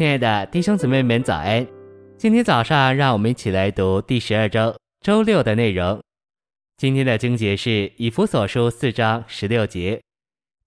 亲爱的弟兄姊妹们，早安！今天早上，让我们一起来读第十二周周六的内容。今天的经节是以弗所书四章十六节。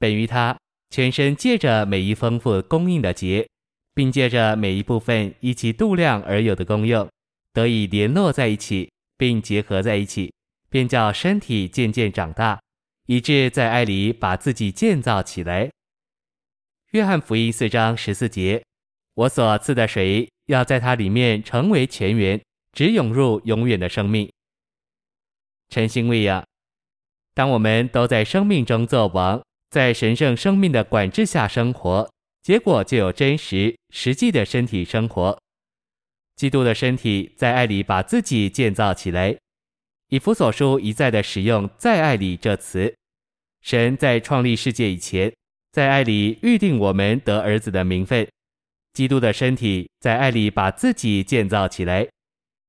本于他全身借着每一丰富供应的节，并借着每一部分依其度量而有的功用，得以联络在一起，并结合在一起，便叫身体渐渐长大，以致在爱里把自己建造起来。约翰福音四章十四节。我所赐的水要在它里面成为泉源，直涌入永远的生命。晨星喂养，当我们都在生命中作王，在神圣生命的管制下生活，结果就有真实实际的身体生活。基督的身体在爱里把自己建造起来。以弗所书一再的使用“在爱里”这词。神在创立世界以前，在爱里预定我们得儿子的名分。基督的身体在爱里把自己建造起来，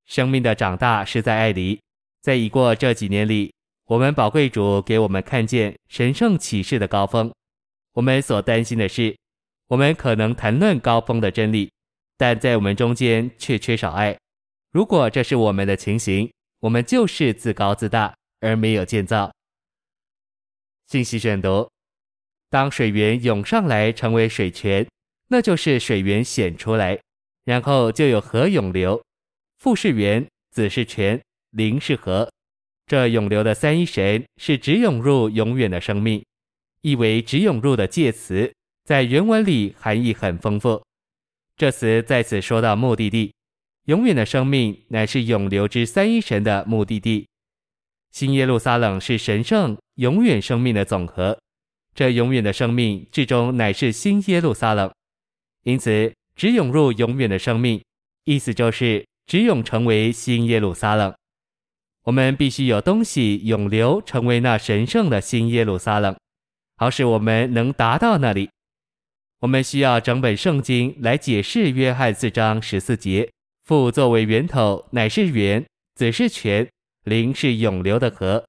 生命的长大是在爱里。在已过这几年里，我们宝贵主给我们看见神圣启示的高峰。我们所担心的是，我们可能谈论高峰的真理，但在我们中间却缺少爱。如果这是我们的情形，我们就是自高自大而没有建造。信息选读：当水源涌上来，成为水泉。那就是水源显出来，然后就有河涌流。父是源，子是泉，灵是河。这涌流的三一神是直涌入永远的生命，意为直涌入的介词，在原文里含义很丰富。这词在此说到目的地，永远的生命乃是涌流之三一神的目的地。新耶路撒冷是神圣永远生命的总和，这永远的生命至终乃是新耶路撒冷。因此，直涌入永远的生命，意思就是直涌成为新耶路撒冷。我们必须有东西涌流，成为那神圣的新耶路撒冷，好使我们能达到那里。我们需要整本圣经来解释约翰四章十四节：父作为源头，乃是源；子是泉；灵是涌流的河。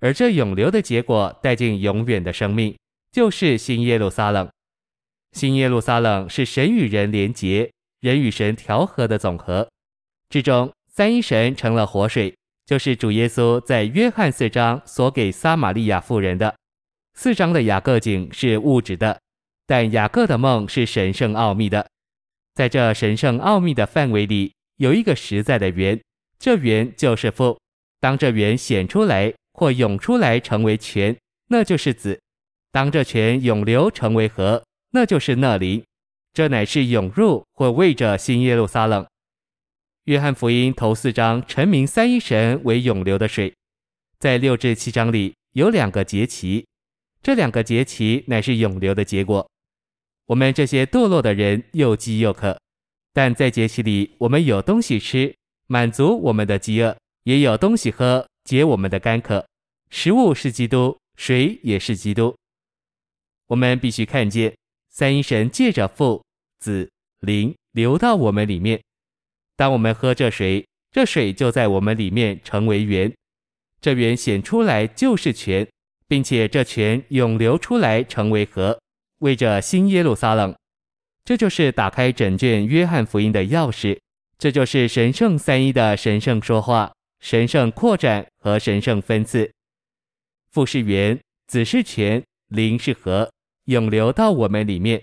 而这涌流的结果带进永远的生命，就是新耶路撒冷。新耶路撒冷是神与人连结、人与神调和的总和，之中三一神成了活水，就是主耶稣在约翰四章所给撒玛利亚妇人的。四章的雅各井是物质的，但雅各的梦是神圣奥秘的。在这神圣奥秘的范围里，有一个实在的源，这源就是父。当这源显出来或涌出来成为泉，那就是子；当这泉涌流成为河。那就是那里，这乃是涌入或为着新耶路撒冷。约翰福音头四章陈明三一神为涌流的水，在六至七章里有两个节期，这两个节期乃是涌流的结果。我们这些堕落的人又饥又渴，但在节期里我们有东西吃，满足我们的饥饿；也有东西喝，解我们的干渴。食物是基督，水也是基督。我们必须看见。三一神借着父、子、灵流到我们里面。当我们喝这水，这水就在我们里面成为源。这源显出来就是泉，并且这泉涌流出来成为河，为着新耶路撒冷。这就是打开整卷约翰福音的钥匙。这就是神圣三一的神圣说话、神圣扩展和神圣分赐。父是源，子是泉，灵是河。涌流到我们里面，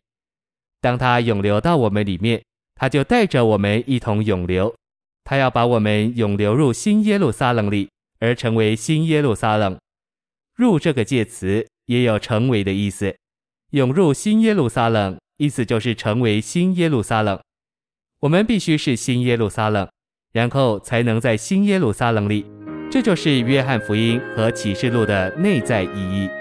当它涌流到我们里面，它就带着我们一同涌流。它要把我们涌流入新耶路撒冷里，而成为新耶路撒冷。入这个介词也有成为的意思。涌入新耶路撒冷，意思就是成为新耶路撒冷。我们必须是新耶路撒冷，然后才能在新耶路撒冷里。这就是约翰福音和启示录的内在意义。